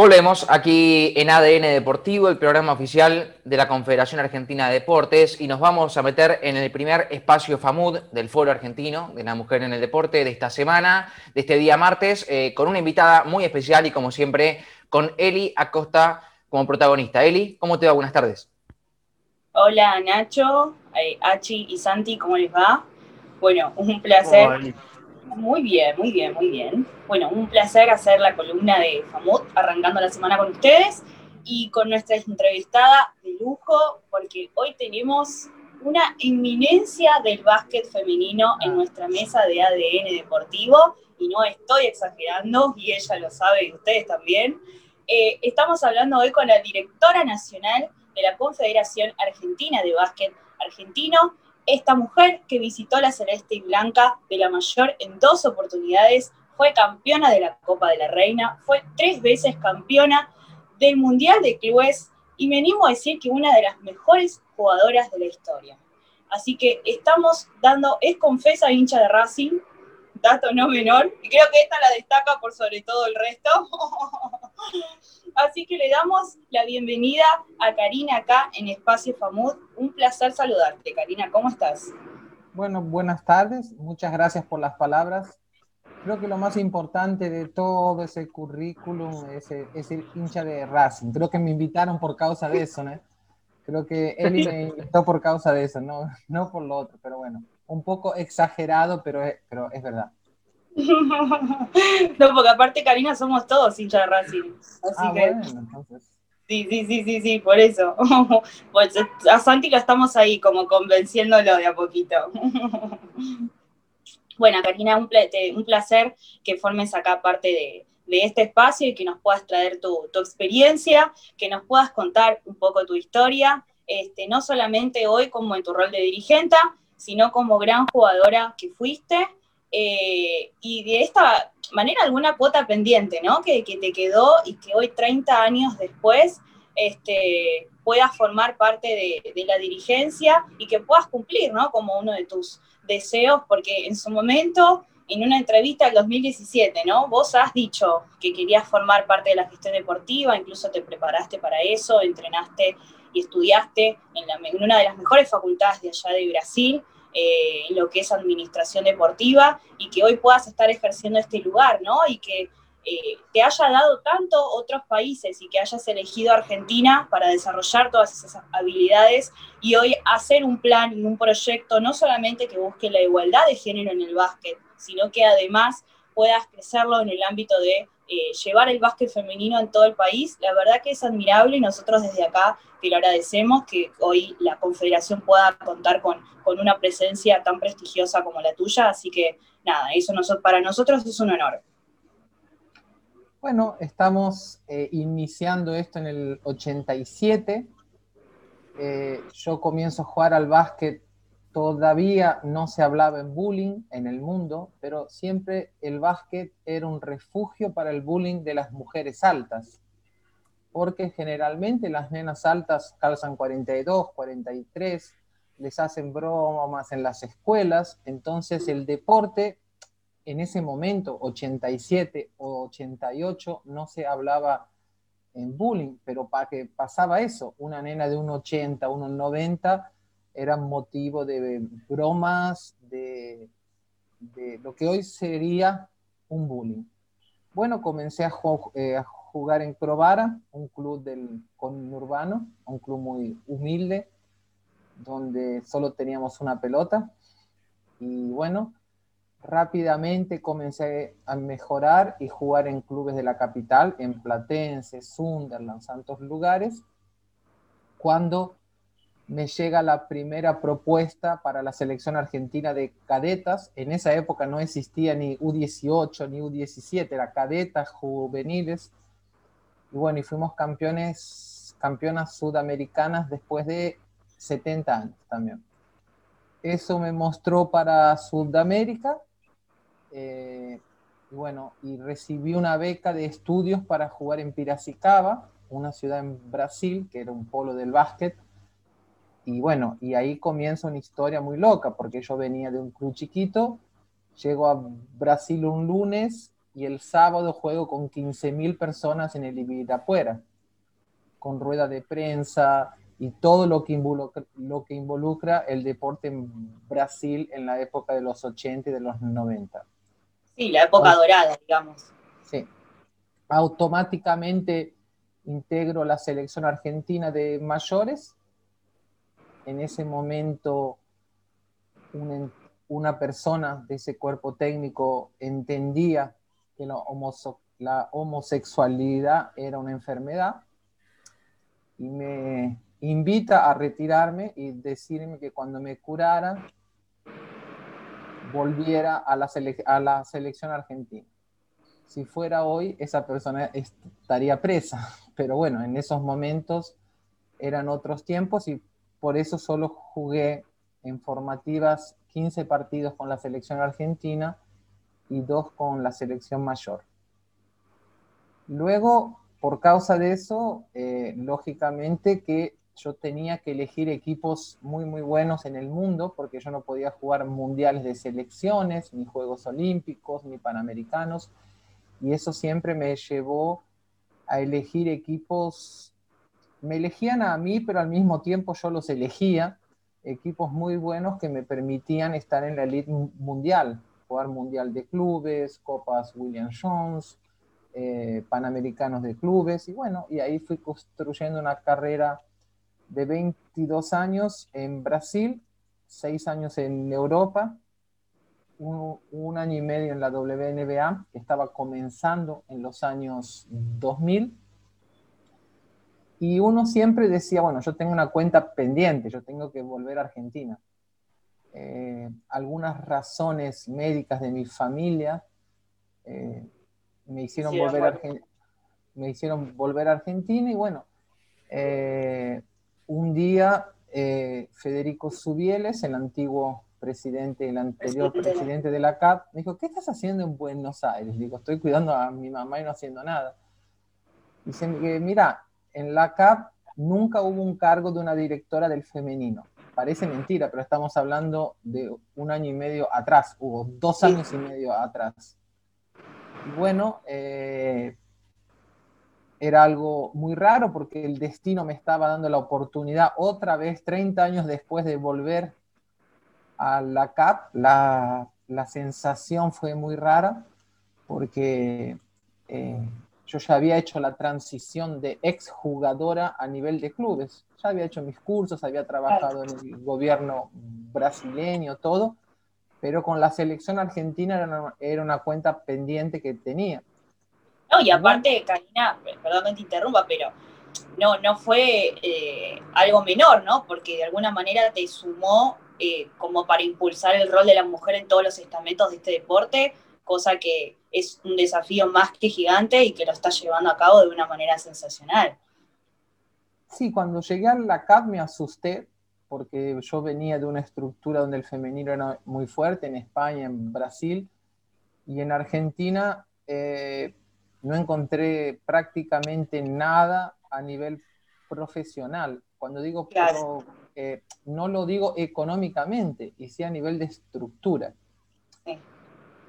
Volvemos aquí en ADN Deportivo, el programa oficial de la Confederación Argentina de Deportes, y nos vamos a meter en el primer espacio FAMUD del Foro Argentino de la Mujer en el Deporte de esta semana, de este día martes, eh, con una invitada muy especial y como siempre, con Eli Acosta como protagonista. Eli, ¿cómo te va? Buenas tardes. Hola Nacho, eh, Achi y Santi, ¿cómo les va? Bueno, un placer. Muy bien, muy bien, muy bien. Bueno, un placer hacer la columna de FAMUT, arrancando la semana con ustedes y con nuestra entrevistada de lujo, porque hoy tenemos una inminencia del básquet femenino en nuestra mesa de ADN deportivo, y no estoy exagerando, y ella lo sabe y ustedes también. Eh, estamos hablando hoy con la directora nacional de la Confederación Argentina de Básquet Argentino, esta mujer que visitó la Celeste y Blanca de la Mayor en dos oportunidades, fue campeona de la Copa de la Reina, fue tres veces campeona del Mundial de Clubes y me animo a decir que una de las mejores jugadoras de la historia. Así que estamos dando, es confesa hincha de Racing, dato no menor, y creo que esta la destaca por sobre todo el resto. Así que le damos la bienvenida a Karina acá en Espacio FAMUD. Un placer saludarte, Karina. ¿Cómo estás? Bueno, buenas tardes. Muchas gracias por las palabras. Creo que lo más importante de todo ese currículum es el, hincha de Racing. Creo que me invitaron por causa de eso, ¿no? Creo que él me invitó por causa de eso, no, no por lo otro, pero bueno, un poco exagerado, pero pero es verdad. no, porque aparte, Karina, somos todos hinchas de Racing. Así ah, que. Sí, sí, sí, sí, sí, por eso. pues a Santi lo estamos ahí como convenciéndolo de a poquito. bueno, Karina, un, un, placer que formes acá parte de, de, este espacio y que nos puedas traer tu, tu, experiencia, que nos puedas contar un poco tu historia, este, no solamente hoy como en tu rol de dirigente, sino como gran jugadora que fuiste eh, y de esta manera alguna cuota pendiente, ¿no? Que, te quedó y que hoy, 30 años después, este, puedas formar parte de, la dirigencia y que puedas cumplir, ¿no? Como uno de tus deseos, porque en su momento, en una entrevista del 2017, ¿no? Vos has dicho que querías formar parte de la gestión deportiva, incluso te preparaste para eso, entrenaste y estudiaste en, en una de las mejores facultades de allá de Brasil. Eh, lo que es administración deportiva y que hoy puedas estar ejerciendo este lugar, ¿no? Y que eh, te haya dado tanto otros países y que hayas elegido Argentina para desarrollar todas esas habilidades y hoy hacer un plan y un proyecto no solamente que busque la igualdad de género en el básquet, sino que además puedas crecerlo en el ámbito de eh, llevar el básquet femenino en todo el país, la verdad que es admirable y nosotros desde acá te lo agradecemos que hoy la Confederación pueda contar con, con una presencia tan prestigiosa como la tuya, así que nada, eso para nosotros es un honor. Bueno, estamos eh, iniciando esto en el 87. Eh, yo comienzo a jugar al básquet Todavía no se hablaba en bullying en el mundo, pero siempre el básquet era un refugio para el bullying de las mujeres altas, porque generalmente las nenas altas calzan 42, 43, les hacen bromas en las escuelas, entonces el deporte en ese momento, 87 o 88, no se hablaba en bullying, pero para que pasaba eso, una nena de 1,80, 1,90 era motivo de bromas, de, lo que hoy sería un bullying. Bueno, comencé a, eh, jugar en Provara, un club del urbano, un club muy humilde, donde solo teníamos una pelota. Y bueno, rápidamente comencé a mejorar y jugar en clubes de la capital, en Platense, Sunderland, Santos lugares, cuando me llega la primera propuesta para la selección argentina de cadetas. En esa época no existía ni U18 ni U17, era cadetas juveniles. Y bueno, y fuimos campeones, campeonas sudamericanas después de 70 años también. Eso me mostró para Sudamérica. Eh, y bueno, y recibí una beca de estudios para jugar en Piracicaba, una ciudad en Brasil, que era un polo del básquet y bueno, y ahí comienza una historia muy loca, porque yo venía de un club chiquito, llego a Brasil un lunes y el sábado juego con 15.000 personas en el Ibirapuera, con rueda de prensa y todo lo que, involucra, lo que involucra el deporte en Brasil en la época de los 80 y de los 90. Sí, la época dorada, digamos. Sí. Automáticamente integro la selección argentina de mayores. En ese momento una, una persona de ese cuerpo técnico entendía que la, la homosexualidad era una enfermedad y me invita a retirarme y decirme que cuando me curara volviera a la, a la selección argentina. Si fuera hoy, esa persona estaría presa, pero bueno, en esos momentos eran otros tiempos y por eso solo jugué en formativas 15 partidos con la selección argentina y dos con la selección mayor. Luego, por causa de eso, eh, lógicamente que yo tenía que elegir equipos muy, muy buenos en el mundo, porque yo no podía jugar mundiales de selecciones, ni Juegos Olímpicos, ni Panamericanos, y eso siempre me llevó a elegir equipos, me elegían a mí, pero al mismo tiempo yo los elegía, equipos muy buenos que me permitían estar en la elite mundial, jugar mundial de clubes, copas William Jones, eh, panamericanos de clubes, y bueno, y ahí fui construyendo una carrera de 22 años en Brasil, 6 años en Europa, un, año y medio en la WNBA, que estaba comenzando en los años 2000. Y uno siempre decía, bueno, yo tengo una cuenta pendiente, yo tengo que volver a Argentina. Eh, algunas razones médicas de mi familia eh, me, hicieron volver a me hicieron volver a Argentina y bueno, eh, un día Federico Subieles, el antiguo presidente, el anterior presidente de la CAP, me dijo, ¿qué estás haciendo en Buenos Aires? Digo, estoy cuidando a mi mamá y no haciendo nada. Dice, mira, en la CAP nunca hubo un cargo de una directora del femenino. Parece mentira, pero estamos hablando de un año y medio atrás, hubo dos años y medio atrás. Y bueno, eh, era algo muy raro porque el destino me estaba dando la oportunidad otra vez, 30 años después de volver a la CAP, la, la sensación fue muy rara porque eh, yo ya había hecho la transición de exjugadora a nivel de clubes. Ya había hecho mis cursos, había trabajado en el gobierno brasileño, todo, pero con la selección argentina era una, era una cuenta pendiente que tenía. No, y aparte, Karina, perdón que te interrumpa, pero no, no fue eh, algo menor, ¿no? Porque de alguna manera te sumó eh, como para impulsar el rol de la mujer en todos los estamentos de este deporte, cosa que es un desafío más que gigante y que lo está llevando a cabo de una manera sensacional. Sí, cuando llegué a la CAP me asusté porque yo venía de una estructura donde el femenino era muy fuerte, en España, en Brasil, y en Argentina eh, no encontré prácticamente nada a nivel profesional. Cuando digo claro. Eh, no lo digo económicamente, y sí a nivel de estructura.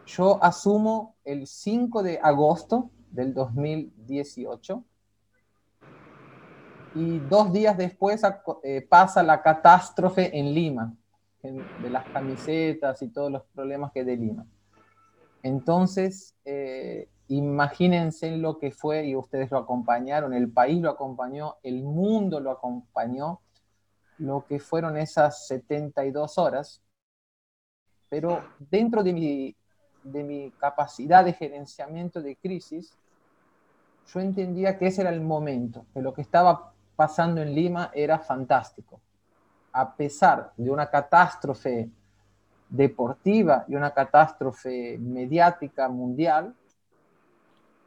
Yo asumo el 5 de agosto del 2018 y dos días después eh, pasa la catástrofe en Lima, de las camisetas y todos los problemas que de Lima. Entonces, eh, imagínense lo que fue, y ustedes lo acompañaron, el país lo acompañó, el mundo lo acompañó, lo que fueron esas 72 horas, pero dentro de mi, de mi capacidad de gerenciamiento de crisis, yo entendía que ese era el momento, que lo que estaba pasando en Lima era fantástico. A pesar de una catástrofe deportiva y una catástrofe mediática mundial,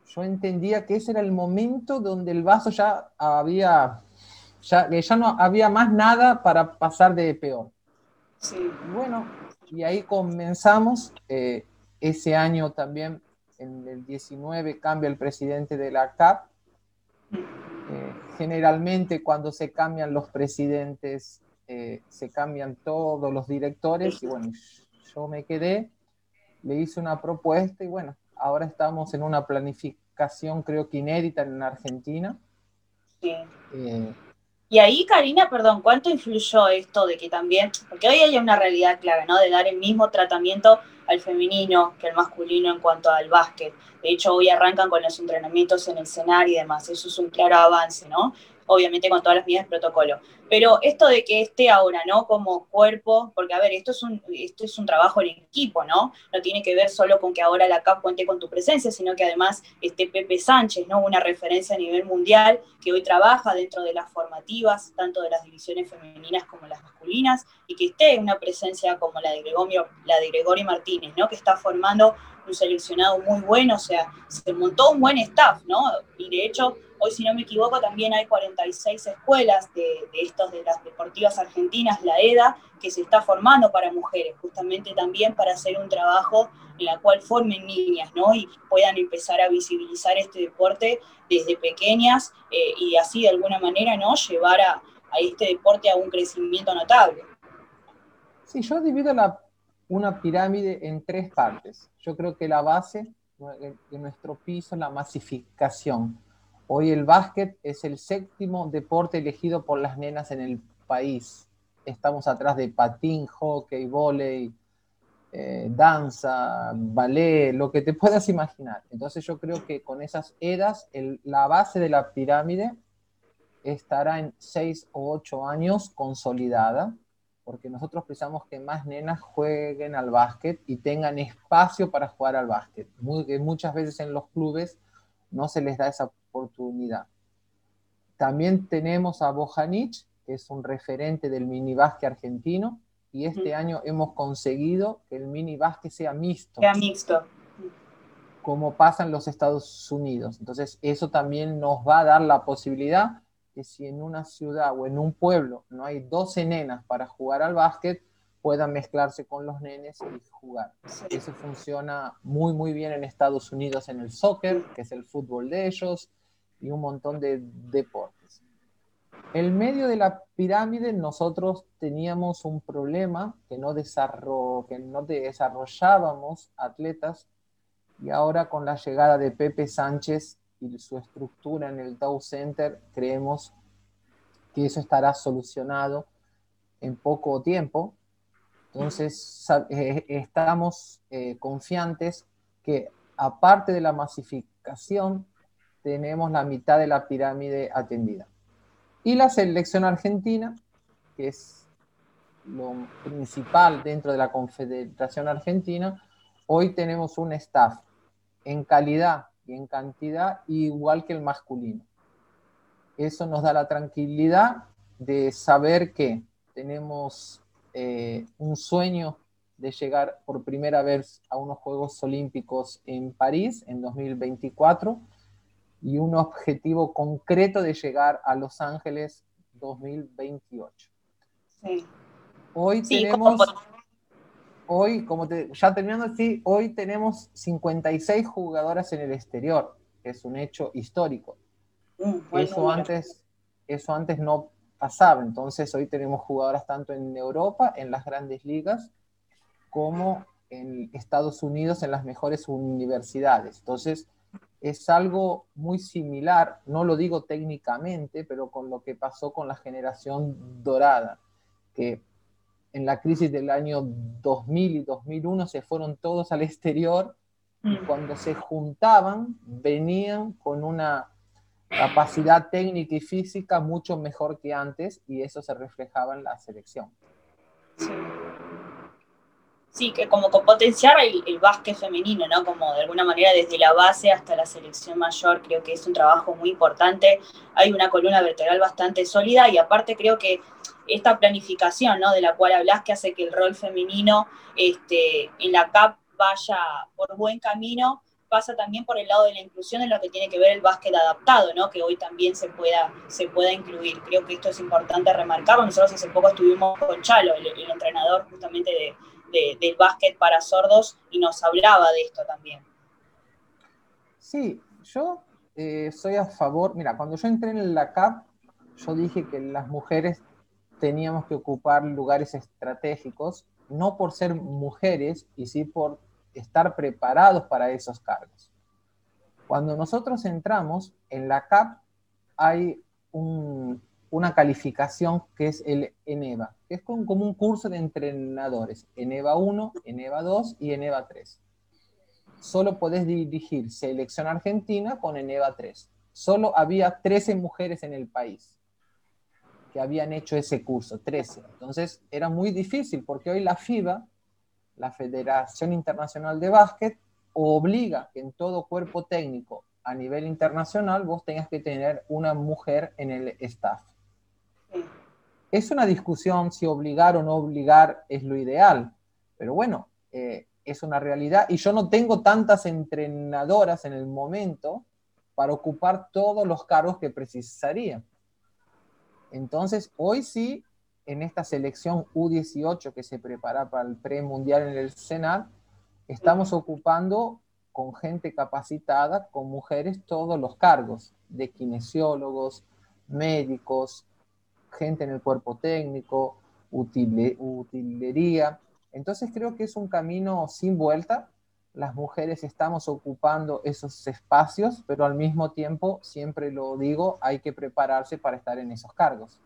yo entendía que ese era el momento donde el vaso ya había ya, ya no había más nada para pasar de peor. Sí. Bueno, y ahí comenzamos. Eh, ese año también, en el 19, cambia el presidente de la CAP. Eh, generalmente cuando se cambian los presidentes, eh, se cambian todos los directores y bueno, yo me quedé, le hice una propuesta y bueno, ahora estamos en una planificación creo que inédita en Argentina. Sí. Eh, y ahí, Karina, perdón, ¿cuánto influyó esto de que también, porque hoy hay una realidad clara, ¿no? De dar el mismo tratamiento al femenino que al masculino en cuanto al básquet. De hecho, hoy arrancan con los entrenamientos en el escenario y demás. Eso es un claro avance, ¿no? Obviamente con todas las medidas de protocolo. Pero esto de que esté ahora, ¿no? Como cuerpo, porque a ver, esto es un, esto es un trabajo en equipo, ¿no? No tiene que ver solo con que ahora la CAP cuente con tu presencia, sino que además esté Pepe Sánchez, ¿no? Una referencia a nivel mundial que hoy trabaja dentro de las formativas, tanto de las divisiones femeninas como las masculinas, y que esté una presencia como la de Gregorio, la de Gregorio Martínez, ¿no? Que está formando un seleccionado muy bueno, o sea, se montó un buen staff, ¿no? Y de hecho, Hoy, si no me equivoco, también hay 46 escuelas de, estos de las deportivas argentinas, la EDA, que se está formando para mujeres, justamente también para hacer un trabajo en la cual formen niñas, ¿no? Y puedan empezar a visibilizar este deporte desde pequeñas eh, y así de alguna manera, ¿no? Llevar a, este deporte a un crecimiento notable. Sí, yo divido una pirámide en tres partes. Yo creo que la base de nuestro piso es la masificación. Hoy el básquet es el séptimo deporte elegido por las nenas en el país. Estamos atrás de patín, hockey, volei, eh, danza, ballet, lo que te puedas imaginar. Entonces yo creo que con esas eras, la base de la pirámide estará en seis o ocho años consolidada, porque nosotros pensamos que más nenas jueguen al básquet y tengan espacio para jugar al básquet. muchas veces en los clubes no se les da esa oportunidad. También tenemos a Bojanic, que es un referente del mini argentino, y este año hemos conseguido que el mini sea mixto. Sea mixto. Como pasa en los Estados Unidos. Entonces, eso también nos va a dar la posibilidad que si en una ciudad o en un pueblo no hay 12 nenas para jugar al básquet, puedan mezclarse con los nenes y jugar. Eso funciona muy, muy bien en Estados Unidos en el soccer, que es el fútbol de ellos, y un montón de deportes. En medio de la pirámide nosotros teníamos un problema que no, que no desarrollábamos atletas y ahora con la llegada de Pepe Sánchez y su estructura en el Dow Center creemos que eso estará solucionado en poco tiempo. Entonces eh, estamos eh, confiantes que aparte de la masificación tenemos la mitad de la pirámide atendida. Y la selección argentina, que es lo principal dentro de la Confederación Argentina, hoy tenemos un staff en calidad y en cantidad igual que el masculino. Eso nos da la tranquilidad de saber que tenemos eh, un sueño de llegar por primera vez a unos Juegos Olímpicos en París en 2024 y un objetivo concreto de llegar a Los Ángeles 2028. Sí. Hoy tenemos, hoy, como te, ya terminando así, hoy tenemos 56 jugadoras en el exterior, que es un hecho histórico. Mm, eso, antes, eso antes no pasaba, entonces hoy tenemos jugadoras tanto en Europa, en las grandes ligas, como en Estados Unidos, en las mejores universidades. Entonces, es algo muy similar, no lo digo técnicamente, pero con lo que pasó con la generación dorada, que en la crisis del año 2000 y 2001 se fueron todos al exterior y mm. cuando se juntaban venían con una capacidad técnica y física mucho mejor que antes y eso se reflejaba en la selección. Sí sí, que como potenciar el, básquet femenino, ¿no? Como de alguna manera desde la base hasta la selección mayor, creo que es un trabajo muy importante. Hay una columna vertebral bastante sólida y aparte creo que esta planificación, ¿no? De la cual hablas, que hace que el rol femenino este, en la CAP vaya por buen camino, pasa también por el lado de la inclusión en lo que tiene que ver el básquet adaptado, ¿no? que hoy también se pueda, se pueda incluir. Creo que esto es importante remarcarlo. Nosotros hace poco estuvimos con Chalo, el entrenador justamente de, del básquet para sordos y nos hablaba de esto también. Sí, yo eh, soy a favor, mira, cuando yo entré en la CAP, yo dije que las mujeres teníamos que ocupar lugares estratégicos, no por ser mujeres, y sí por estar preparados para esos cargos. Cuando nosotros entramos en la CAP hay una calificación que es el ENEVA, es como un curso de entrenadores, ENEVA 1, ENEVA 2 y ENEVA 3. Solo podés dirigir selección argentina con ENEVA 3. Solo había 13 mujeres en el país que habían hecho ese curso, 13. Entonces era muy difícil porque hoy la FIBA, la Federación Internacional de Básquet, obliga que en todo cuerpo técnico a nivel internacional vos tengas que tener una mujer en el staff. Es una discusión si obligar o no obligar es lo ideal, pero bueno, eh, es una realidad y yo no tengo tantas entrenadoras en el momento para ocupar todos los cargos que precisaría. Entonces, hoy sí, en esta selección U18 que se prepara para el premundial en el Senat, estamos ocupando con gente capacitada, con mujeres, todos los cargos de kinesiólogos, médicos, gente en el cuerpo técnico, utilería. Entonces creo que es un camino sin vuelta. Las mujeres estamos ocupando esos espacios, pero al mismo tiempo, siempre lo digo, hay que prepararse para estar en esos cargos.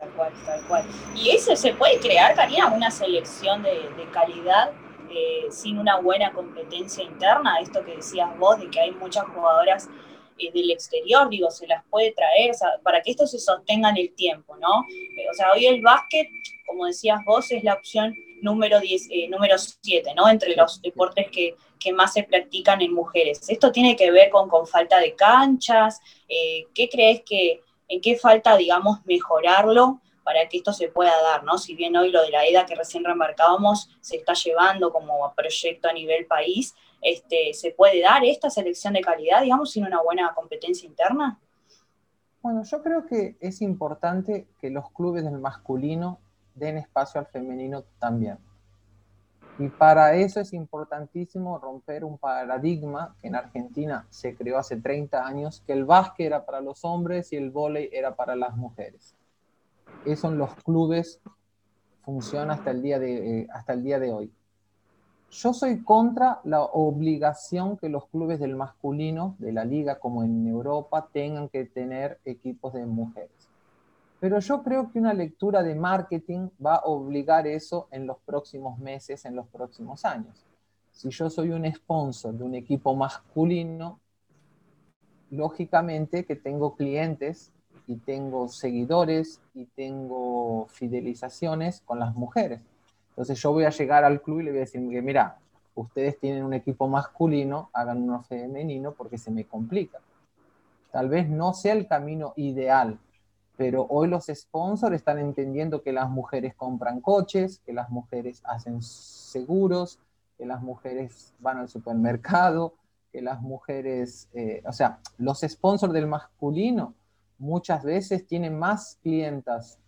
tal cual, tal cual. ¿Y eso se puede crear, Karina, una selección de, calidad eh, sin una buena competencia interna, esto que decías vos, de que hay muchas jugadoras del exterior, digo, se las puede traer, para que esto se sostenga en el tiempo, ¿no? Eh, o sea, hoy el básquet, como decías vos, es la opción número 10, número 7, ¿no? Entre los deportes que, que, más se practican en mujeres. Esto tiene que ver con, con falta de canchas, ¿qué crees que, en qué falta, digamos, mejorarlo para que esto se pueda dar, ¿no? Si bien hoy lo de la EDA que recién remarcábamos se está llevando como proyecto a nivel país, este, ¿se puede dar esta selección de calidad, digamos, sin una buena competencia interna? Bueno, yo creo que es importante que los clubes del masculino den espacio al femenino también. Y para eso es importantísimo romper un paradigma que en Argentina se creó hace 30 años, que el básquet era para los hombres y el vóley era para las mujeres eso en los clubes funciona hasta el, día de, eh, hasta el día de hoy. Yo soy contra la obligación que los clubes del masculino, de la liga como en Europa, tengan que tener equipos de mujeres. Pero yo creo que una lectura de marketing va a obligar eso en los próximos meses, en los próximos años. Si yo soy un sponsor de un equipo masculino, lógicamente que tengo clientes y tengo seguidores y tengo fidelizaciones con las mujeres. Entonces yo voy a llegar al club y le voy a decir, mira, ustedes tienen un equipo masculino, hagan uno femenino porque se me complica. Tal vez no sea el camino ideal, pero hoy los sponsors están entendiendo que las mujeres compran coches, que las mujeres hacen seguros, que las mujeres van al supermercado, que las mujeres, eh, o sea, los sponsors del masculino muchas veces tienen más clientas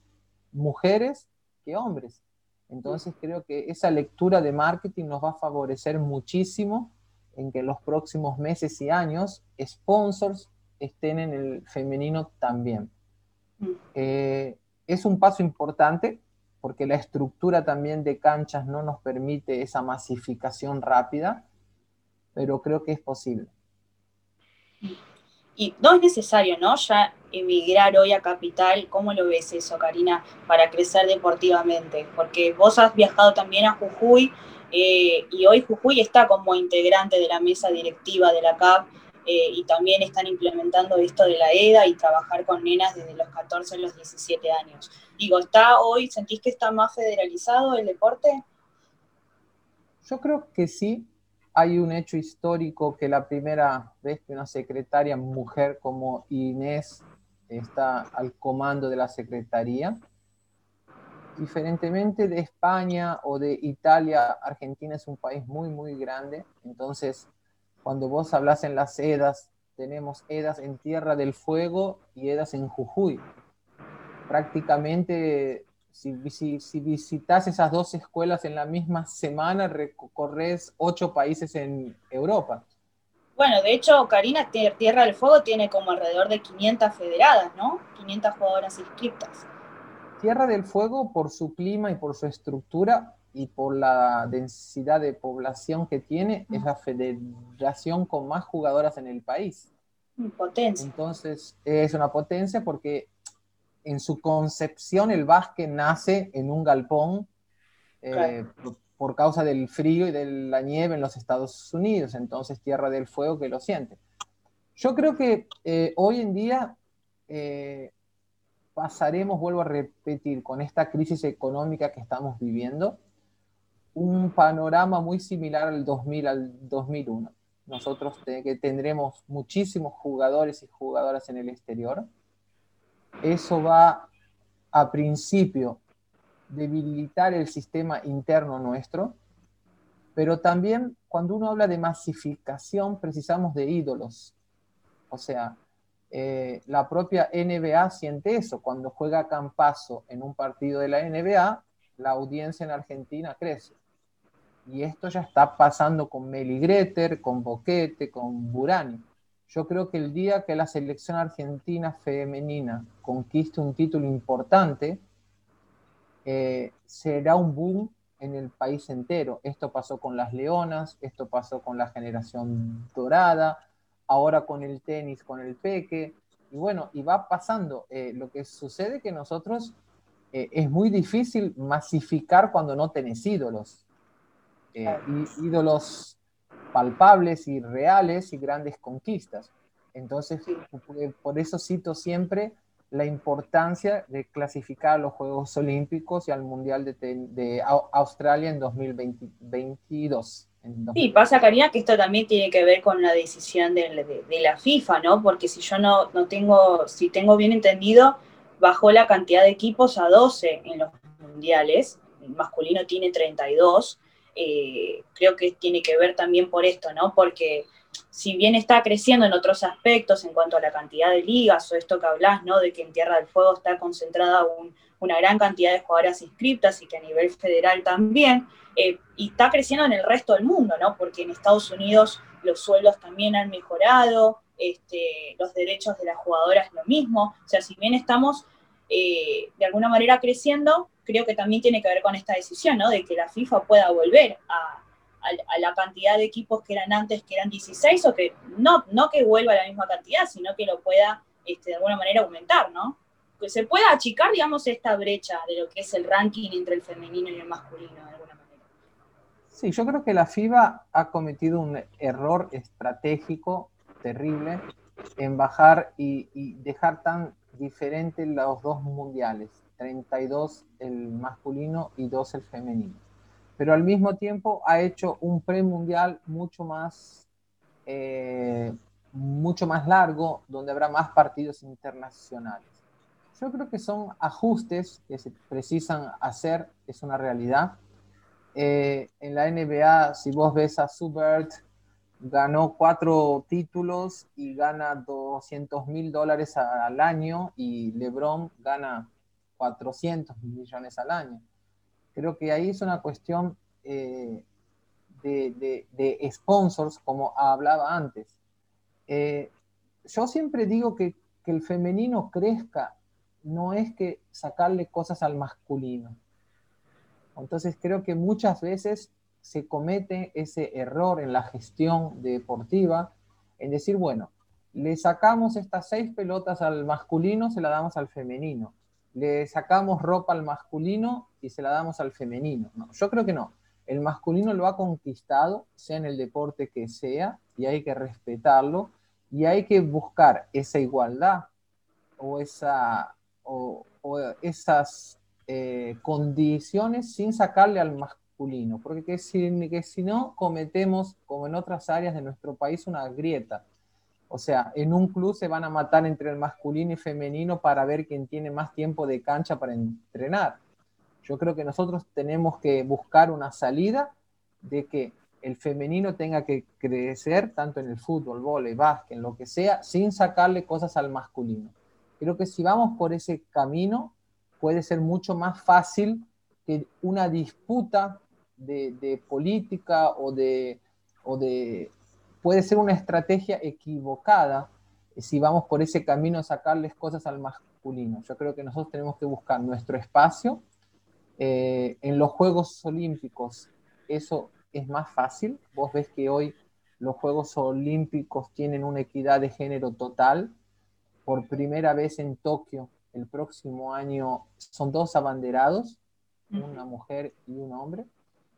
mujeres que hombres. Entonces creo que esa lectura de marketing nos va a favorecer muchísimo en que en los próximos meses y años sponsors estén en el femenino también. Mm. Eh, es un paso importante porque la estructura también de canchas no nos permite esa masificación rápida, pero creo que es posible. Y no es necesario, ¿no? Ya emigrar hoy a Capital, ¿cómo lo ves eso, Karina, para crecer deportivamente? Porque vos has viajado también a Jujuy eh, y hoy Jujuy está como integrante de la mesa directiva de la CAP eh, y también están implementando esto de la EDA y trabajar con nenas desde los 14 a los 17 años. Digo, ¿está hoy, sentís que está más federalizado el deporte? Yo creo que sí, hay un hecho histórico que la primera vez que una secretaria mujer como Inés está al comando de la secretaría. Diferentemente de España o de Italia, Argentina es un país muy, muy grande. Entonces, cuando vos hablas en las EDAS, tenemos EDAS en Tierra del Fuego y EDAS en Jujuy. Prácticamente si, si, visitas esas dos escuelas en la misma semana, recorres ocho países en Europa. Bueno, de hecho, Karina, Tierra del Fuego tiene como alrededor de 500 federadas, ¿no? 500 jugadoras inscritas. Tierra del Fuego, por su clima y por su estructura, y por la densidad de población que tiene, es la federación con más jugadoras en el país. Potencia. Entonces, es una potencia porque en su concepción el básquet nace en un galpón eh, por, causa del frío y de la nieve en los Estados Unidos, entonces Tierra del Fuego que lo siente. Yo creo que eh, hoy en día eh, pasaremos, vuelvo a repetir, con esta crisis económica que estamos viviendo, un panorama muy similar al 2000 al 2001. Nosotros que tendremos muchísimos jugadores y jugadoras en el exterior. Eso va a principio debilitar el sistema interno nuestro, pero también cuando uno habla de masificación precisamos de ídolos. O sea, eh, la propia NBA siente eso. Cuando juega Campazo en un partido de la NBA, la audiencia en Argentina crece. Y esto ya está pasando con Meli Greter, con Boquete, con Burani. Yo creo que el día que la selección argentina femenina conquiste un título importante, eh, será un boom en el país entero. Esto pasó con las Leonas, esto pasó con la generación dorada, ahora con el tenis, con el peque. Y bueno, y va pasando. Eh, lo que sucede que nosotros eh, es muy difícil masificar cuando no tenés ídolos. Eh, ídolos palpables y reales y grandes conquistas. Entonces, por eso cito siempre la importancia de clasificar a los Juegos Olímpicos y al Mundial de, Australia en 2022. Sí, pasa, Karina, que esto también tiene que ver con la decisión de, la FIFA, ¿no? Porque si yo no, tengo, si tengo bien entendido, bajó la cantidad de equipos a 12 en los mundiales, el masculino tiene 32, eh, creo que tiene que ver también por esto, ¿no? Porque si bien está creciendo en otros aspectos en cuanto a la cantidad de ligas o esto que hablas, ¿no? De que en Tierra del Fuego está concentrada una gran cantidad de jugadoras inscriptas y que a nivel federal también, eh, y está creciendo en el resto del mundo, ¿no? Porque en Estados Unidos los sueldos también han mejorado, este, los derechos de las jugadoras lo mismo, o sea, si bien estamos eh, de alguna manera creciendo, creo que también tiene que ver con esta decisión, ¿no? De que la FIFA pueda volver a, la cantidad de equipos que eran antes, que eran 16, o que no, no que vuelva a la misma cantidad, sino que lo pueda este, de alguna manera aumentar, ¿no? Que se pueda achicar, digamos, esta brecha de lo que es el ranking entre el femenino y el masculino, de alguna manera. Sí, yo creo que la FIBA ha cometido un error estratégico terrible en bajar y, y dejar tan diferentes los dos mundiales 32 el masculino y 2 el femenino. Pero al mismo tiempo ha hecho un premundial mucho más, eh, mucho más largo, donde habrá más partidos internacionales. Yo creo que son ajustes que se precisan hacer, es una realidad. Eh, en la NBA, si vos ves a Subert, ganó cuatro títulos y gana 200 mil dólares al año y LeBron gana 400 millones al año. Creo que ahí es una cuestión eh, de, sponsors, como hablaba antes. Eh, yo siempre digo que, que el femenino crezca no es que sacarle cosas al masculino. Entonces creo que muchas veces se comete ese error en la gestión deportiva en decir, bueno, le sacamos estas seis pelotas al masculino, se la damos al femenino le sacamos ropa al masculino y se la damos al femenino. No, yo creo que no. El masculino lo ha conquistado, sea en el deporte que sea, y hay que respetarlo, y hay que buscar esa igualdad o, esa, o, esas eh, condiciones sin sacarle al masculino, porque que si, si no cometemos, como en otras áreas de nuestro país, una grieta o sea, en un club se van a matar entre el masculino y femenino para ver quién tiene más tiempo de cancha para entrenar. Yo creo que nosotros tenemos que buscar una salida de que el femenino tenga que crecer tanto en el fútbol, vóley, básquet, en lo que sea, sin sacarle cosas al masculino. Creo que si vamos por ese camino, puede ser mucho más fácil que una disputa de, política o de, o de puede ser una estrategia equivocada si vamos por ese camino de sacarles cosas al masculino. Yo creo que nosotros tenemos que buscar nuestro espacio Eh, en los Juegos Olímpicos eso es más fácil. Vos ves que hoy los Juegos Olímpicos tienen una equidad de género total. Por primera vez en Tokio, el próximo año, son dos abanderados, una mujer y un hombre.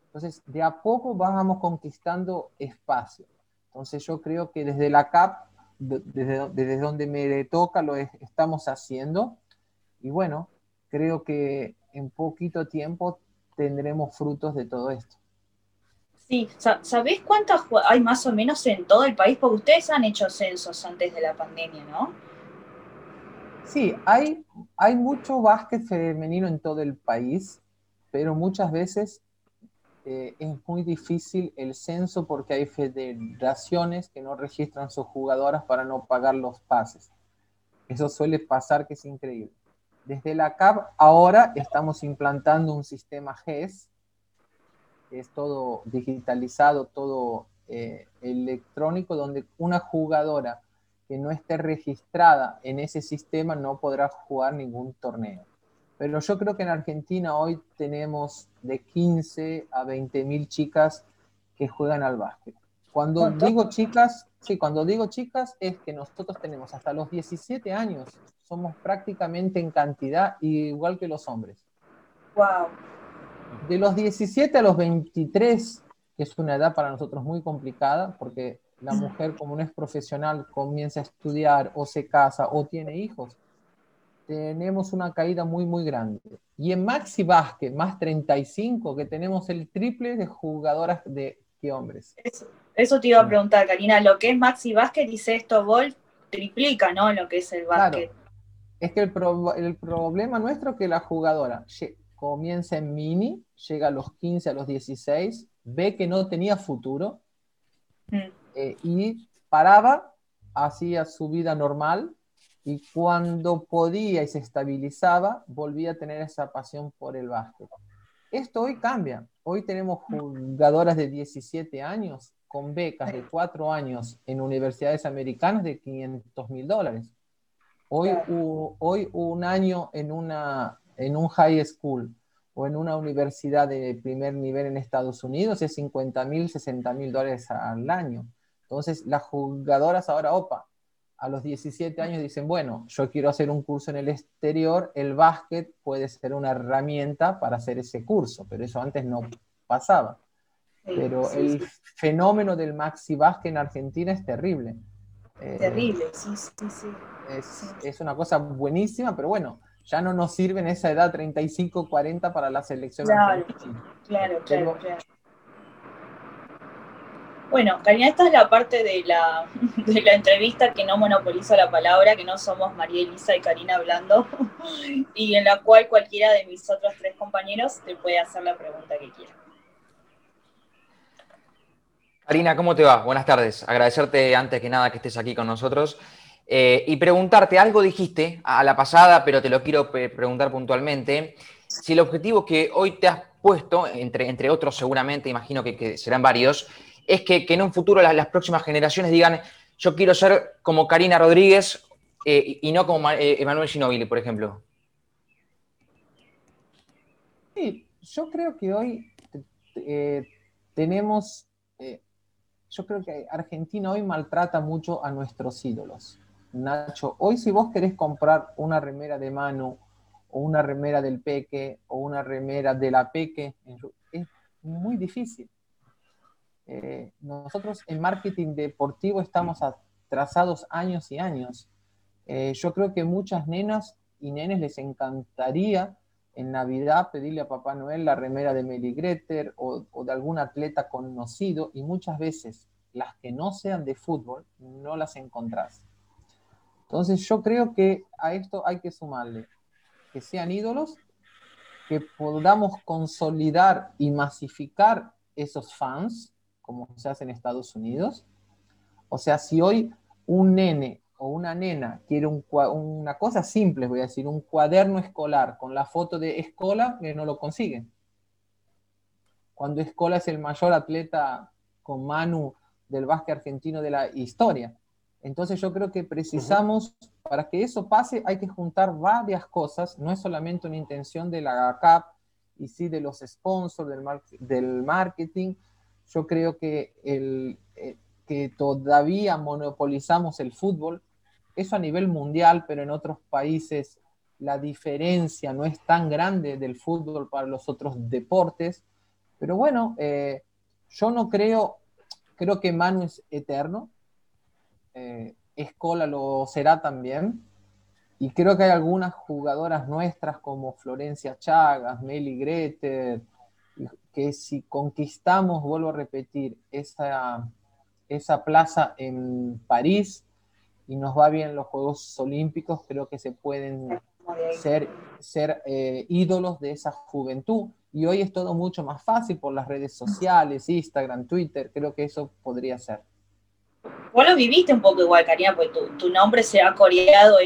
Entonces, de a poco vamos conquistando espacio. Entonces, yo creo que desde la CAP, desde, desde donde me toca, lo estamos haciendo. Y bueno, creo que en poquito tiempo tendremos frutos de todo esto. Sí, ¿sabés cuántas hay más o menos en todo el país? Porque ustedes han hecho censos antes de la pandemia, ¿no? Sí, hay, hay mucho básquet femenino en todo el país, pero muchas veces eh, es muy difícil el censo porque hay federaciones que no registran sus jugadoras para no pagar los pases. Eso suele pasar que es increíble. Desde la CAP ahora estamos implantando un sistema GES, es todo digitalizado, todo eh, electrónico, donde una jugadora que no esté registrada en ese sistema no podrá jugar ningún torneo. Pero yo creo que en Argentina hoy tenemos de 15 a 20 mil chicas que juegan al básquet. Cuando digo chicas, sí, cuando digo chicas es que nosotros tenemos hasta los 17 años, somos prácticamente en cantidad igual que los hombres. Wow de los 17 a los 23, que es una edad para nosotros muy complicada, porque la mujer como no es profesional comienza a estudiar o se casa o tiene hijos, tenemos una caída muy, muy grande. Y en Maxi Basket, más 35, que tenemos el triple de jugadoras de que hombres. Eso, te iba a preguntar, Karina, lo que es Maxi Basket y Sexto Ball triplica, ¿no? Lo que es el básquet. Es que el, el problema nuestro es que la jugadora comienza en mini, llega a los 15, a los 16, ve que no tenía futuro mm. eh, y paraba, hacía su vida normal y cuando podía y se estabilizaba, volvía a tener esa pasión por el básquet. Esto hoy cambia. Hoy tenemos jugadoras de 17 años con becas de 4 años en universidades americanas de 500 mil dólares. Hoy, hoy un año en una en un high school o en una universidad de primer nivel en Estados Unidos es 50 mil, 60 mil dólares al año. Entonces, las jugadoras ahora, opa, a los 17 años dicen, bueno, yo quiero hacer un curso en el exterior, el básquet puede ser una herramienta para hacer ese curso, pero eso antes no pasaba. Pero el fenómeno del maxi básquet en Argentina es terrible. Eh, terrible, sí, sí, sí. Es, es, una cosa buenísima, pero bueno, ya no nos sirve en esa edad 35, 40 para la selección. Claro, claro, claro, Bueno, Karina, esta es la parte de la, de la entrevista que no monopolizo la palabra, que no somos María Elisa y Karina hablando, y en la cual cualquiera de mis otros tres compañeros te puede hacer la pregunta que quiera. Karina, ¿cómo te va? Buenas tardes. Agradecerte antes que nada que estés aquí con nosotros. Eh, y preguntarte, algo dijiste a la pasada, pero te lo quiero preguntar puntualmente, si el objetivo que hoy te has puesto, entre, entre otros seguramente, imagino que, serán varios, es que, en un futuro las, próximas generaciones digan, yo quiero ser como Karina Rodríguez eh, y no como eh, Emanuel Ginóbili, por ejemplo. Sí, yo creo que hoy tenemos, yo creo que Argentina hoy maltrata mucho a nuestros ídolos. Nacho, hoy si vos querés comprar una remera de Manu, o una remera del Peque, o una remera de la Peque, es muy difícil. Eh, nosotros en marketing deportivo estamos atrasados años y años. Eh, yo creo que muchas nenas y nenes les encantaría en Navidad pedirle a Papá Noel la remera de Greter o, o, de algún atleta conocido y muchas veces las que no sean de fútbol no las encontrás. Entonces yo creo que a esto hay que sumarle que sean ídolos, que podamos consolidar y masificar esos fans, como se hace en Estados Unidos. O sea, si hoy un nene o una nena quiere una cosa simple, voy a decir, un cuaderno escolar con la foto de Escola, que no lo consiguen. Cuando Escola es el mayor atleta con Manu del básquet argentino de la historia. Entonces yo creo que precisamos, para que eso pase, hay que juntar varias cosas, no es solamente una intención de la CAP y sí de los sponsors, del, del marketing. Yo creo que, el, eh, que todavía monopolizamos el fútbol, eso a nivel mundial, pero en otros países la diferencia no es tan grande del fútbol para los otros deportes. Pero bueno, eh, yo no creo, creo que Manu es eterno, eh, Escola lo será también, y creo que hay algunas jugadoras nuestras como Florencia Chagas, Meli Greter, que si conquistamos, vuelvo a repetir, esa, esa plaza en París y nos va bien los Juegos Olímpicos, creo que se pueden ser, ser eh, ídolos de esa juventud. Y hoy es todo mucho más fácil por las redes sociales, Instagram, Twitter, creo que eso podría ser. Vos lo viviste un poco igual, Karina, porque tu, nombre se ha coreado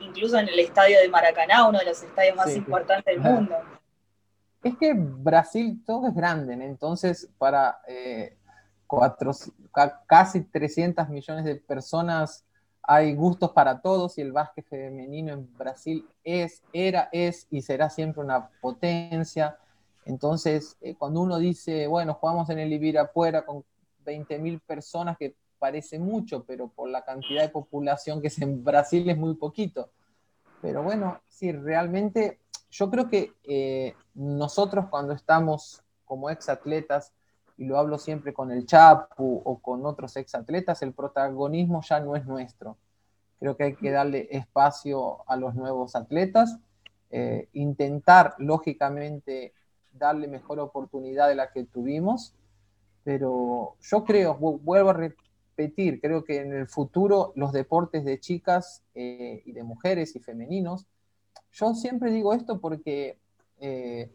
incluso en el estadio de Maracaná, uno de los estadios más importantes del mundo. Es que Brasil todo es grande, entonces para eh, casi 300 millones de personas hay gustos para todos y el básquet femenino en Brasil es, era, es y será siempre una potencia. Entonces, eh, cuando uno dice, bueno, jugamos en el Ibirapuera con 20.000 personas, que parece mucho, pero por la cantidad de población que es en Brasil es muy poquito. Pero bueno, sí, realmente yo creo que eh, nosotros cuando estamos como ex atletas, y lo hablo siempre con el Chapu o con otros ex atletas, el protagonismo ya no es nuestro. Creo que hay que darle espacio a los nuevos atletas, eh, intentar lógicamente darle mejor oportunidad de la que tuvimos, pero yo creo, vuelvo a repetir, creo que en el futuro los deportes de chicas eh, y de mujeres y femeninos, yo siempre digo esto porque eh,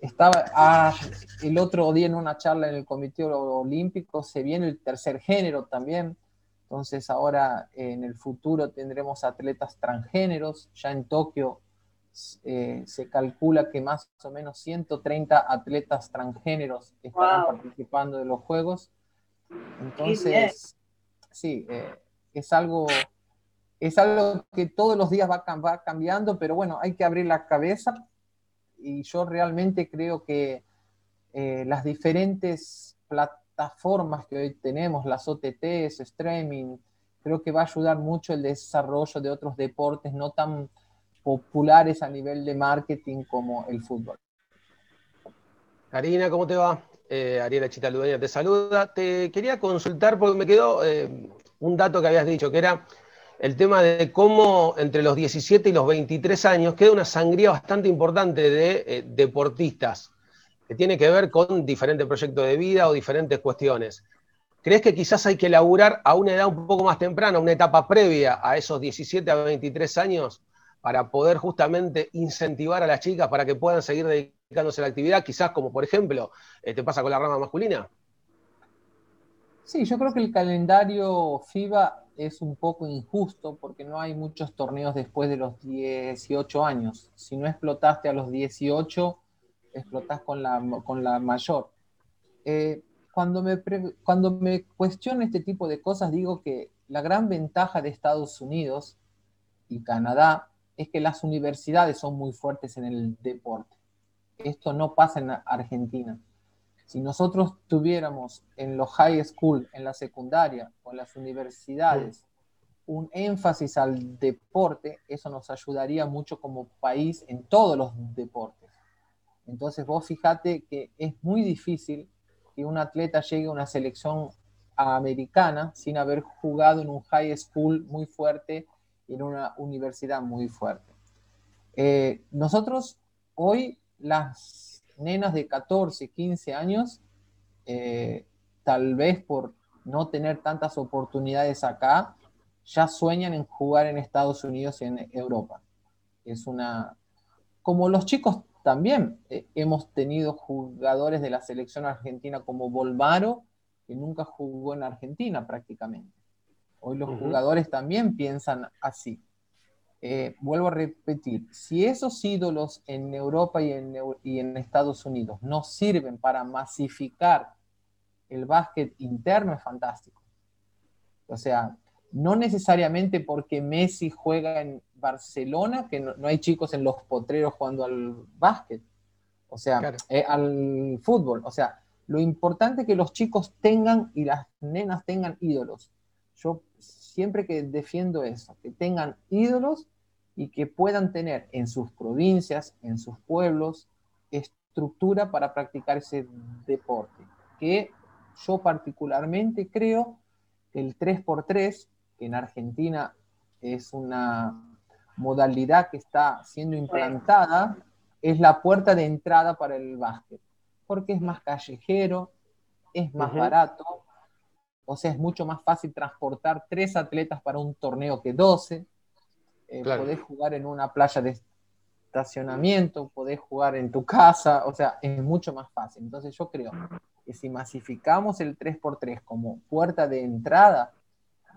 estaba ah, el otro día en una charla en el Comité Olímpico, se viene el tercer género también, entonces ahora en el futuro tendremos atletas transgéneros, ya en Tokio eh, se calcula que más o menos 130 atletas transgéneros estarán participando de los Juegos. Entonces, sí, eh, es algo es algo que todos los días va, va, cambiando, pero bueno, hay que abrir la cabeza y yo realmente creo que eh, las diferentes plataformas que hoy tenemos, las OTTs, streaming, creo que va a ayudar mucho el desarrollo de otros deportes no tan populares a nivel de marketing como el fútbol. Karina, ¿cómo te va? Eh, Ariela Chita Ludeña te saluda. Te quería consultar porque me quedó eh, un dato que habías dicho, que era el tema de cómo entre los 17 y los 23 años queda una sangría bastante importante de eh, deportistas, que tiene que ver con diferentes proyectos de vida o diferentes cuestiones. ¿Crees que quizás hay que laburar a una edad un poco más temprana, una etapa previa a esos 17 a 23 años, para poder justamente incentivar a las chicas para que puedan seguir dedicándose a la actividad, quizás como por ejemplo eh, te pasa con la rama masculina? Sí, yo creo que el calendario FIBA es un poco injusto porque no hay muchos torneos después de los 18 años. Si no explotaste a los 18, explotás con la, con la mayor. Eh, cuando, me cuando me cuestiono este tipo de cosas, digo que la gran ventaja de Estados Unidos y Canadá es que las universidades son muy fuertes en el deporte. Esto no pasa en Argentina. Si nosotros tuviéramos en los high school, en la secundaria o en las universidades un énfasis al deporte, eso nos ayudaría mucho como país en todos los deportes. Entonces vos fíjate que es muy difícil que un atleta llegue a una selección americana sin haber jugado en un high school muy fuerte y en una universidad muy fuerte. Eh, nosotros hoy las nenas de 14, 15 años, eh, tal vez por no tener tantas oportunidades acá, ya sueñan en jugar en Estados Unidos y en Europa. Es una... Como los chicos también eh, hemos tenido jugadores de la selección argentina como Volvaro, que nunca jugó en Argentina prácticamente. Hoy los jugadores también piensan así. Eh, vuelvo a repetir, si esos ídolos en Europa y en, y en Estados Unidos no sirven para masificar el básquet interno, es fantástico. O sea, no necesariamente porque Messi juega en Barcelona, que no, hay chicos en los potreros jugando al básquet, o sea, eh, al fútbol. O sea, lo importante es que los chicos tengan y las nenas tengan ídolos. Yo siempre que defiendo eso, que tengan ídolos y que puedan tener en sus provincias, en sus pueblos, estructura para practicar ese deporte. Que yo particularmente creo que el 3x3, que en Argentina es una modalidad que está siendo implantada, es la puerta de entrada para el básquet, porque es más callejero, es más barato, o sea, es mucho más fácil transportar tres atletas para un torneo que 12. Eh, podés jugar en una playa de estacionamiento, podés jugar en tu casa, o sea, es mucho más fácil. Entonces yo creo que si masificamos el 3x3 como puerta de entrada,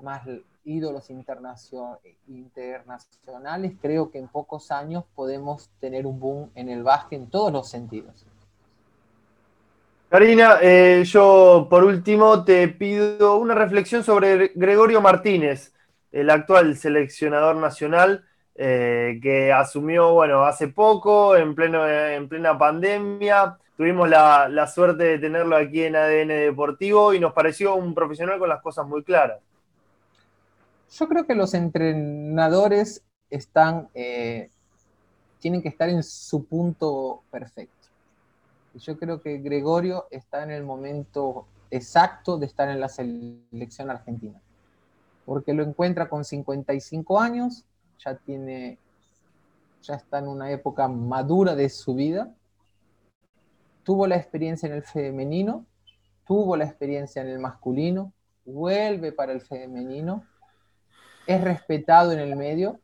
más ídolos internacionales, creo que en pocos años podemos tener un boom en el básquet en todos los sentidos. Karina, eh, yo por último te pido una reflexión sobre Gregorio Martínez, el actual seleccionador nacional eh, que asumió, bueno, hace poco, en, plena pandemia. Tuvimos la, la suerte de tenerlo aquí en ADN Deportivo y nos pareció un profesional con las cosas muy claras. Yo creo que los entrenadores están, eh, tienen que estar en su punto perfecto. Yo creo que Gregorio está en el momento exacto de estar en la selección argentina, porque lo encuentra con 55 años, ya tiene, ya está en una época madura de su vida, tuvo la experiencia en el femenino, tuvo la experiencia en el masculino, vuelve para el femenino es respetado en el medio.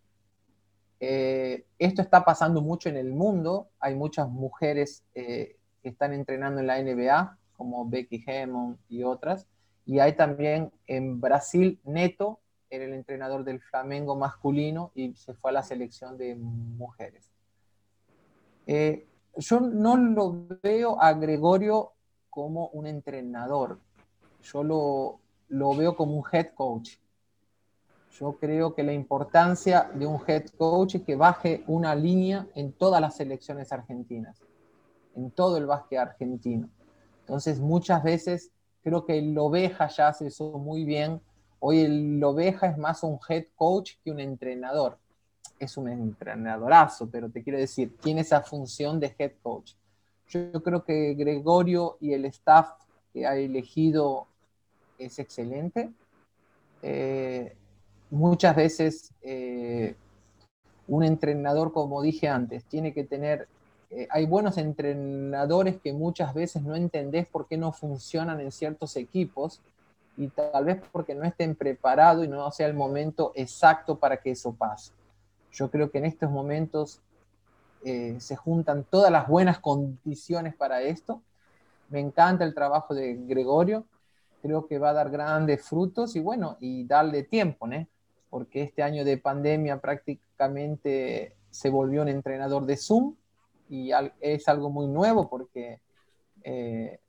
Eh, esto está pasando mucho en el mundo. Hay muchas mujeres eh, que están entrenando en la NBA, como Becky Hammond y otras. Y hay también en Brasil, Neto, era el entrenador del Flamengo masculino y se fue a la selección de mujeres. Eh, yo no lo veo a Gregorio como un entrenador, yo lo, lo veo como un head coach. Yo creo que la importancia de un head coach es que baje una línea en todas las selecciones argentinas, en todo el básquet argentino. Entonces, muchas veces creo que el oveja ya hace eso muy bien. Hoy el oveja es más un head coach que un entrenador. Es un entrenadorazo, pero te quiero decir, tiene esa función de head coach. Yo, creo que Gregorio y el staff que ha elegido es excelente. Eh, muchas veces eh, un entrenador, como dije antes, tiene que tener, eh, hay buenos entrenadores que muchas veces no entendés por qué no funcionan en ciertos equipos y tal vez porque no estén preparados y no sea el momento exacto para que eso pase. Yo creo que en estos momentos eh, se juntan todas las buenas condiciones para esto. Me encanta el trabajo de Gregorio, creo que va a dar grandes frutos y bueno, y darle tiempo, ¿no? porque este año de pandemia prácticamente se volvió un entrenador de Zoom y es algo muy nuevo porque eh,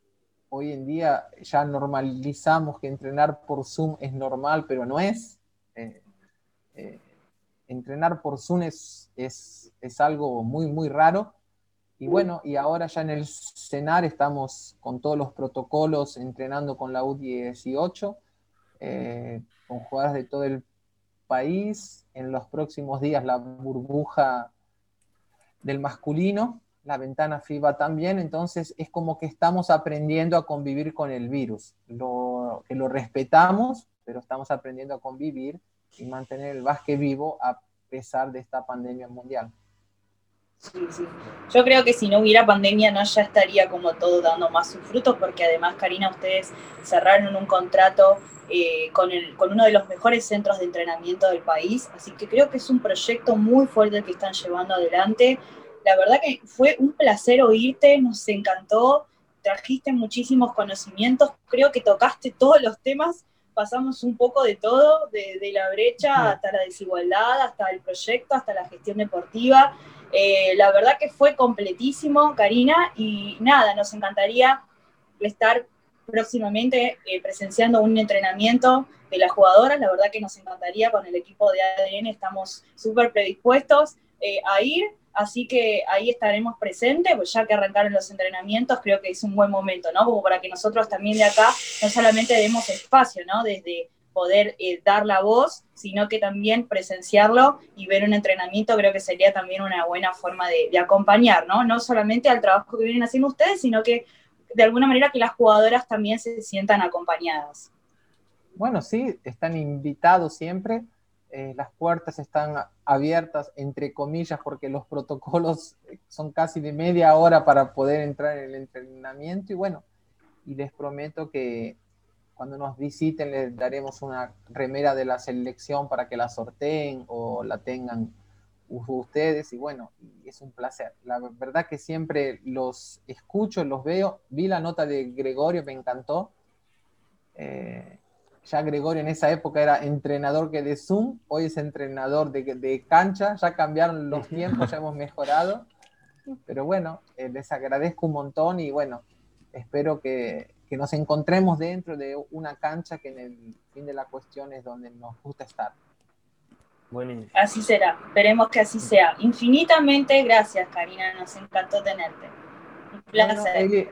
hoy en día ya normalizamos que entrenar por Zoom es normal, pero no es. Eh, eh, entrenar por Zoom es, es, es, algo muy, muy raro. Y bueno, y ahora ya en el CENAR estamos con todos los protocolos entrenando con la U18, con jugadoras de todo el país, en los próximos días la burbuja del masculino, la ventana FIBA también, entonces es como que estamos aprendiendo a convivir con el virus, lo, que lo respetamos, pero estamos aprendiendo a convivir y mantener el básquet vivo a pesar de esta pandemia mundial. Sí, sí. Yo creo que si no hubiera pandemia no ya estaría como todo dando más sus frutos, porque además, Karina, ustedes cerraron un contrato eh, con, el, con uno de los mejores centros de entrenamiento del país, así que creo que es un proyecto muy fuerte que están llevando adelante. La verdad que fue un placer oírte, nos encantó, trajiste muchísimos conocimientos, creo que tocaste todos los temas, pasamos un poco de todo, de, de la brecha hasta la desigualdad, hasta el proyecto, hasta la gestión deportiva. Eh, la verdad que fue completísimo, Karina, y nada, nos encantaría estar próximamente eh, presenciando un entrenamiento de las jugadoras. La verdad que nos encantaría con el equipo de ADN, estamos súper predispuestos eh, a ir Así que ahí estaremos presentes, pues ya que arrancaron los entrenamientos, creo que es un buen momento, ¿no? Como para que nosotros también de acá no solamente demos espacio, ¿no? Desde poder eh, dar la voz, sino que también presenciarlo y ver un entrenamiento creo que sería también una buena forma de, de, acompañar, ¿no? No solamente al trabajo que vienen haciendo ustedes, sino que de alguna manera que las jugadoras también se sientan acompañadas. Bueno, sí, están invitados siempre. Eh, las puertas están abiertas, entre comillas, porque los protocolos son casi de media hora para poder entrar en el entrenamiento. Y bueno, y les prometo que cuando nos visiten les daremos una remera de la selección para que la sorteen o la tengan ustedes. Y bueno, es un placer. La verdad que siempre los escucho, los veo. Vi la nota de Gregorio, me encantó. Eh, ya Gregorio en esa época era entrenador que de Zoom, hoy es entrenador de, de cancha, ya cambiaron los tiempos, ya hemos mejorado. Pero bueno, eh, les agradezco un montón y bueno, espero que, que, nos encontremos dentro de una cancha que en el fin de la cuestión es donde nos gusta estar. Buenísimo. Así será, esperemos que así sea. Infinitamente gracias, Karina, nos encantó tenerte. Un placer. Bueno, Eli,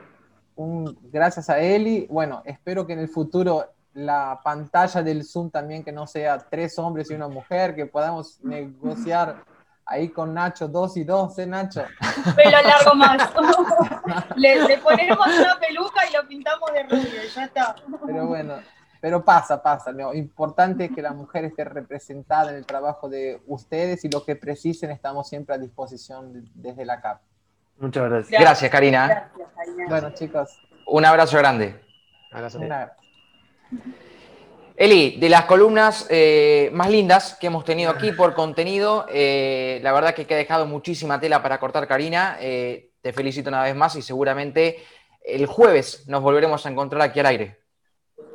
un, gracias a Eli. Bueno, espero que en el futuro la pantalla del Zoom también que no sea tres hombres y una mujer, que podamos negociar ahí con Nacho, dos y dos, ¿eh, Nacho? Pelo largo más. le, le, ponemos una peluca y lo pintamos de rubio, ya está. Pero bueno, pero pasa, pasa. Lo importante es que la mujer esté representada en el trabajo de ustedes y lo que precisen estamos siempre a disposición desde la CAP. Muchas gracias. Gracias, gracias Karina. Gracias, Karina. Bueno, chicos. Un abrazo grande. Abrazo. Eli, de las columnas eh, más lindas que hemos tenido aquí por contenido, eh, la verdad que ha dejado muchísima tela para cortar, Karina. Eh, te felicito una vez más y seguramente el jueves nos volveremos a encontrar aquí al aire.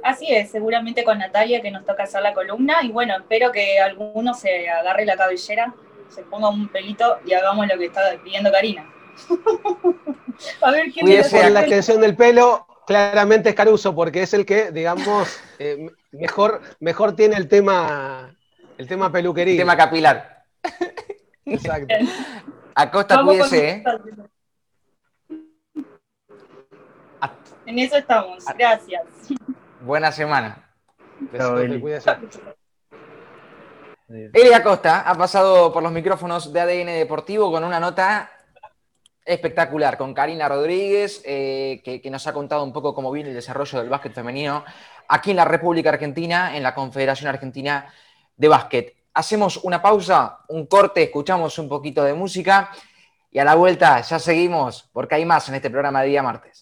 Así es, seguramente con Natalia que nos toca hacer la columna y bueno, espero que alguno se agarre la cabellera, se ponga un pelito y hagamos lo que está pidiendo Karina. a ver quién Cuídese la extensión del pelo, claramente es Caruso, porque es el que, digamos, eh, mejor, mejor tiene el tema, el tema peluquería. El tema capilar. Exacto. Acosta, cuídese, ¿eh? En eso estamos, gracias. Buena semana. Eli Acosta ha pasado por los micrófonos de ADN Deportivo con una nota espectacular, con Karina Rodríguez, eh, que, que, nos ha contado un poco cómo viene el desarrollo del básquet femenino aquí en la República Argentina, en la Confederación Argentina de Básquet. Hacemos una pausa, un corte, escuchamos un poquito de música y a la vuelta ya seguimos porque hay más en este programa de día martes.